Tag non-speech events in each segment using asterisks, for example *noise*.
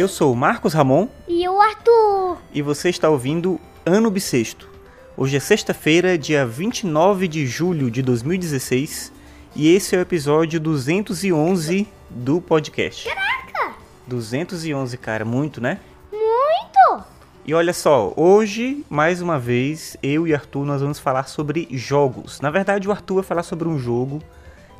Eu sou o Marcos Ramon E o Arthur. e você está ouvindo Ano Bissexto. Hoje é sexta-feira, dia 29 de julho de 2016 e esse é o episódio 211 do podcast. Caraca! 211, cara, muito, né? Muito! E olha só, hoje, mais uma vez, eu e Arthur nós vamos falar sobre jogos. Na verdade, o Arthur vai falar sobre um jogo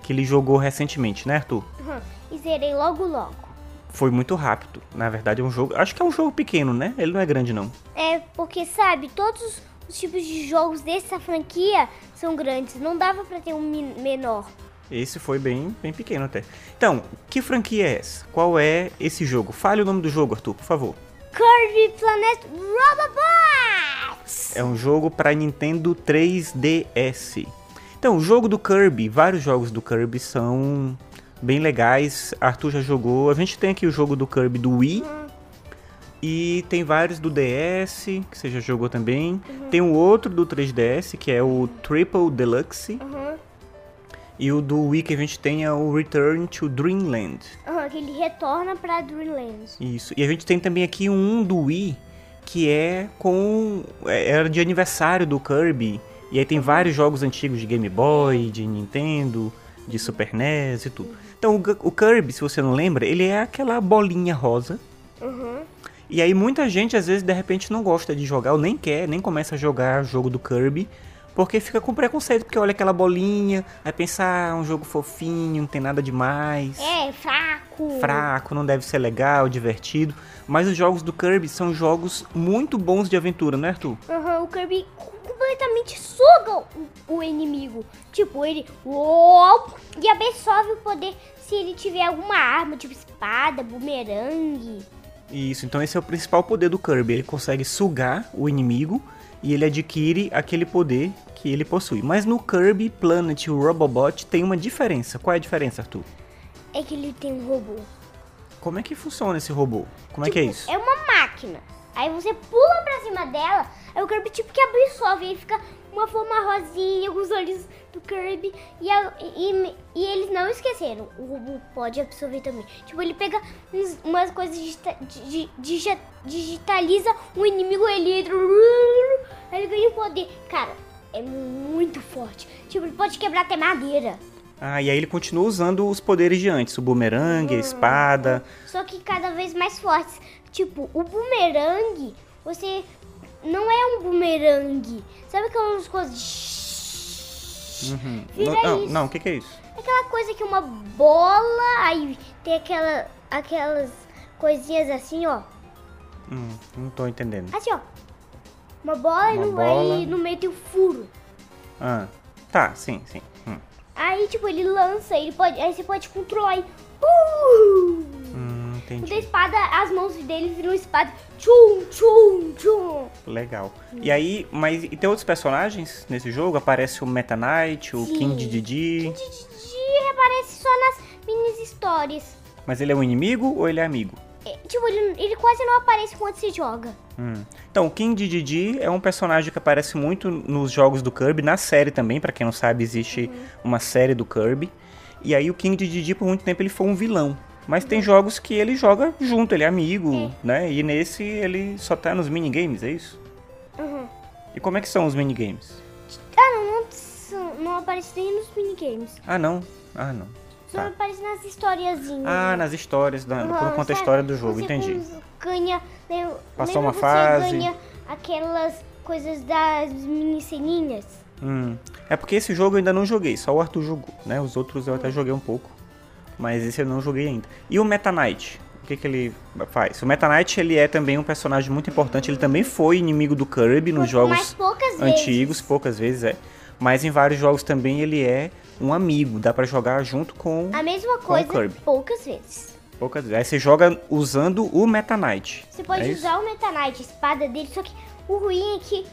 que ele jogou recentemente, né, Arthur? Uhum. E zerei logo logo. Foi muito rápido. Na verdade, é um jogo. Acho que é um jogo pequeno, né? Ele não é grande, não. É porque, sabe, todos os tipos de jogos dessa franquia são grandes. Não dava pra ter um menor. Esse foi bem, bem pequeno até. Então, que franquia é essa? Qual é esse jogo? Fale o nome do jogo, Arthur, por favor. Kirby Planet Robobots! É um jogo para Nintendo 3DS. Então, o jogo do Kirby, vários jogos do Kirby são bem legais. Arthur já jogou. A gente tem aqui o jogo do Kirby do Wii. E tem vários do DS, que você já jogou também. Tem um outro do 3DS, que é o Triple Deluxe. Uhum. E o do Wii que a gente tem é o Return to Dreamland. Uhum, que ele retorna pra Dreamland. Isso. E a gente tem também aqui um do Wii que é com. é- Era de aniversário do Kirby. E aí tem vários jogos antigos de Game Boy, de Nintendo, de Super NES e tudo. Então o, o Kirby, se você não lembra, ele é aquela bolinha rosa. Uhum. E aí muita gente às vezes de repente não gosta de jogar, ou nem quer, nem começa a jogar o jogo do Kirby, porque fica com preconceito, porque olha aquela bolinha, aí pensa, ah, um jogo fofinho, não tem nada demais É, fraco. fraco, não deve ser legal, divertido. Mas os jogos do Kirby são jogos muito bons de aventura, né, Arthur? Uhum, o Kirby completamente suga o, o inimigo. Tipo, ele uou, e absorve o poder se ele tiver alguma arma, tipo espada, bumerangue. Isso, então esse é o principal poder do Kirby. Ele consegue sugar o inimigo e ele adquire aquele poder que ele possui. Mas no Kirby Planet Robobot tem uma diferença. Qual é a diferença, Arthur? É que ele tem um robô. Como é que funciona esse robô? Como é que é Tipo, isso? É uma máquina. Aí você pula pra cima dela, aí o Kirby tipo que absorve, aí fica uma forma rosinha com os olhos do Kirby. E, a- e- e eles não esqueceram, o robô pode absorver também. Tipo, ele pega uns- umas coisas, digita- di- digi- digitaliza o inimigo, ele entra, ele ganha poder. Cara, é muito forte. Tipo, ele pode quebrar até madeira. Ah, e aí ele continua usando os poderes de antes, o bumerangue, a espada. Só que cada vez mais fortes. Tipo, o bumerangue, você não é um bumerangue. Sabe aquelas coisas. Uhum. Não, não, o que, que é isso? Aquela coisa que uma bola, aí tem aquela, aquelas coisinhas assim, ó. Hum, não tô entendendo. Assim, ó. Uma bola, e Uma no, bola. aí no meio tem um furo. Ah, tá, sim, sim. Hum. Aí, tipo, ele lança, ele pode, aí você pode controlar e... Uh! Entendi. da espada, as mãos dele viram espada. Tchum, tchum, tchum. Legal. E aí, mas e tem outros personagens nesse jogo? Aparece o Meta Knight, o Sim. King Didi. Didi aparece só nas mini histórias. Mas ele é um inimigo ou ele é amigo? É, tipo, ele, ele quase não aparece quando se joga. Hum. Então, o King Didi é um personagem que aparece muito nos jogos do Kirby, na série também, pra quem não sabe, existe uma série do Kirby. E aí o King Didi por muito tempo ele foi um vilão. Mas tem jogos que ele joga junto, ele é amigo, né? E nesse ele só tá nos minigames, é isso? Uhum. E como é que são os minigames? Ah, não, não, não aparece nem nos minigames. Ah, não. Ah, não. Só Tá. aparece nas historiazinhas. Ah, nas histórias, da, Uhum, quando conta a história do jogo, Você entendi. Ganha, lembra, Passou uma você fase. ganha aquelas coisas das mini ceninhas. Hum. É porque esse jogo eu ainda não joguei, só o Arthur jogou, né? Os outros eu até joguei um pouco, mas esse eu não joguei ainda. E o Meta Knight? O que, que ele faz? O Meta Knight ele é também um personagem muito importante, ele também foi inimigo do Kirby nos jogos poucas antigos, vezes. poucas vezes é. Mas em vários jogos também ele é um amigo, dá pra jogar junto com A mesma coisa, Kirby. poucas vezes. poucas vezes. Aí você joga usando o Meta Knight. Você pode é isso? usar o Meta Knight, a espada dele, só que o ruim é que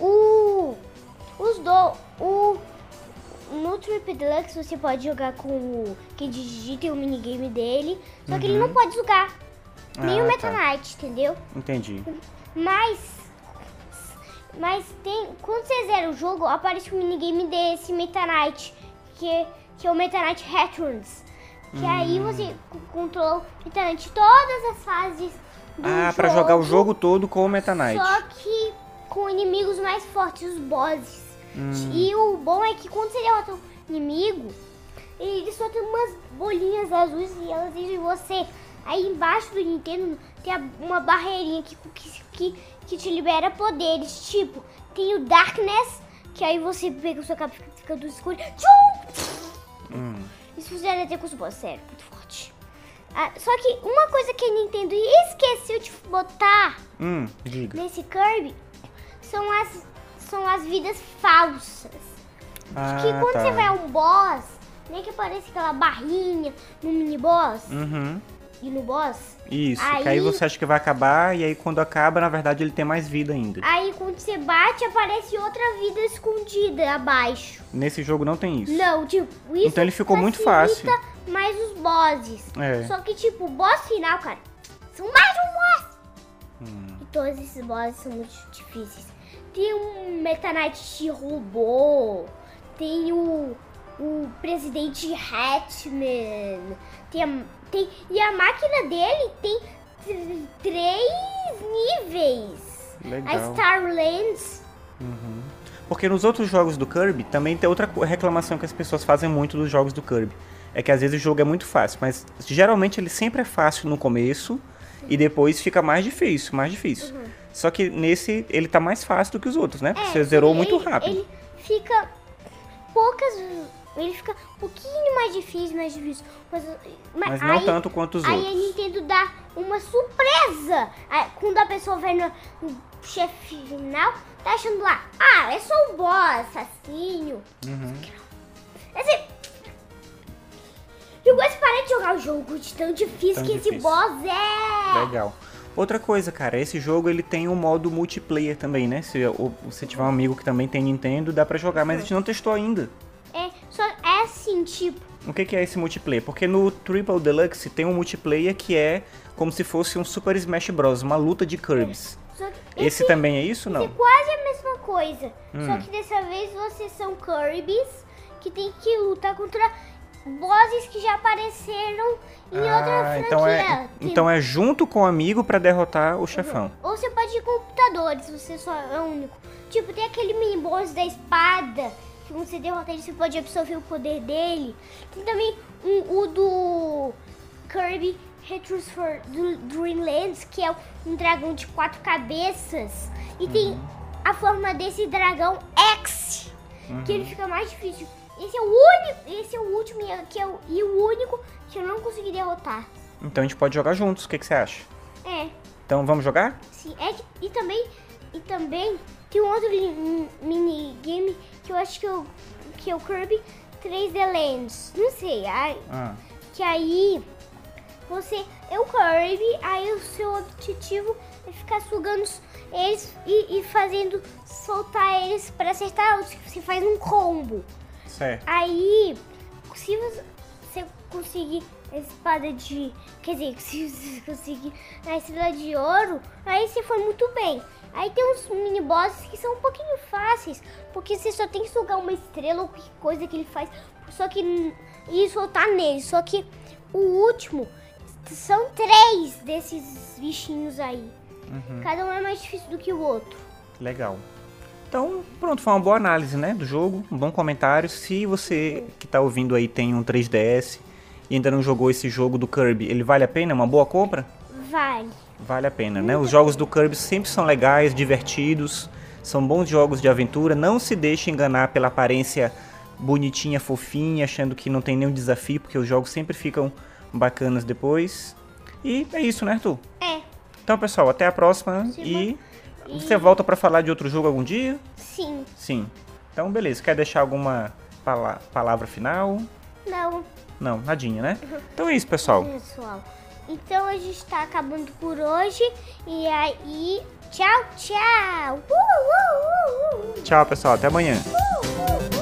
o. Trip Deluxe você pode jogar com o que digita o minigame dele, só que ele não pode jogar. Nem Uhum. Ah, o Meta tá. Knight, entendeu? Entendi. Mas. Mas tem. Quando você zera o jogo, aparece um minigame desse Meta Knight, que, que é o Meta Knight Returns. Que aí Hum. você c- controla o Meta Knight todas as fases do Ah, pra jogar o jogo todo com o Meta Knight. Só que com inimigos mais fortes, os bosses. Hum. E o bom é que quando você derrota inimigo, ele só tem umas bolinhas azuis e elas dizem você. Aí embaixo do Nintendo tem uma barreirinha que, que, que, te libera poderes. Tipo, tem o Darkness, que aí você pega o seu cabo e fica, do escuro. Tchum! Hum. Isso funciona até com os boss, sério, muito forte. Ah, só que uma coisa que a Nintendo esqueceu de botar Hum, nesse Kirby são as, são as vidas falsas. Ah, que quando tá. você vai a um boss, nem que aparece aquela barrinha no mini boss Uhum. e no boss. Isso, que aí Aí- você acha que vai acabar e aí quando acaba, na verdade, ele tem mais vida ainda. Aí quando você bate, aparece outra vida escondida abaixo. Nesse jogo não tem isso. Não, tipo, isso Então ele ficou muito facilita mais os bosses. É. Só que, tipo, o boss final, cara, são mais um boss. Hum. E todos esses bosses são muito difíceis. Tem um Meta Knight de robô. Tem o, o presidente Hatman. Tem, a- tem, e a máquina dele tem tr- três níveis. A Legal. Starlands. Porque nos outros jogos do Kirby também tem outra reclamação que as pessoas fazem muito dos jogos do Kirby. É que às vezes o jogo é muito fácil, mas geralmente ele sempre é fácil no começo e depois fica mais difícil, mais difícil. Só que nesse ele tá mais fácil do que os outros, né? Porque você zerou ele- muito rápido. Ele fica poucas. Ele fica um pouquinho mais difícil, mais difícil. Mas, Mas não aí- tanto quanto os Aí outros. a Nintendo dá uma surpresa. Aí, quando a pessoa vai no, no chefe final, tá achando lá, ah, é só um boss, assassino. Uhum. Assim, eu gosto de parar de jogar o jogo de tão difícil Tão que esse difícil. boss é. Legal. Outra coisa, cara, esse jogo ele tem um modo multiplayer também, né? Se você tiver um amigo que também tem Nintendo, dá pra jogar, mas a gente não testou ainda. É, só é assim, tipo, O que, que é esse multiplayer? Porque no Triple Deluxe tem um multiplayer que é como se fosse um Super Smash Bros, uma luta de Kirby's. só que Esse, também é isso, Esse é não? quase a mesma coisa. Hum. Só que dessa vez vocês são Kirby's que tem que lutar contra bosses que já apareceram em outra Ah, franquia. então é, que- então é junto com o amigo pra derrotar o chefão. Ou você pode ir com computadores, você só é o único. Tipo, tem aquele mini boss da espada, que quando você derrota ele, você pode absorver o poder dele. Tem também um, o do Kirby Returns for Dreamlands, que é um dragão de quatro cabeças. E tem a forma desse dragão X, que ele fica mais difícil. Esse é o único, esse é o último e que é o, e o único que eu não consegui derrotar. Então a gente pode jogar juntos, o que, que você acha? É, Então vamos jogar? Sim, é que- e também e também tem um outro li- mini game que eu acho que eu que é o Kirby 3D Lands. Não sei, ai, Ah, que aí você é o Kirby, aí o seu objetivo é ficar sugando eles e, e fazendo soltar eles para acertar outros. Você faz um combo. Certo. Aí, se você, conseguir a espada de. Quer dizer, *laughs* se você conseguir a estrela de ouro, aí você foi muito bem. Aí tem uns mini bosses que são um pouquinho fáceis, porque você só tem que sugar uma estrela ou qualquer coisa que ele faz, só que e soltar nele. Só que o último são três desses bichinhos aí. Cada um é mais difícil do que o outro. Legal. Então, pronto, foi uma boa análise, né, do jogo, um bom comentário. Se você que tá ouvindo aí tem um 3DS e ainda não jogou esse jogo do Kirby, ele vale a pena? É uma boa compra? Vale. Vale a pena, né? Os jogos do Kirby sempre são legais, divertidos, são bons jogos de aventura. Não se deixe enganar pela aparência bonitinha, fofinha, achando que não tem nenhum desafio, porque os jogos sempre ficam bacanas depois. E é isso, né, Arthur? É, Então, pessoal, até a próxima Sim, e e- você volta pra falar de outro jogo algum dia? sim. Sim. Então, beleza. Quer deixar alguma pala- palavra final? Não. Não, nadinha, né? Então é isso, pessoal. pessoal. Então a gente tá acabando por hoje. E aí, tchau, tchau. Uh, uh, uh, uh, uh. Tchau, pessoal. Até amanhã. Uh.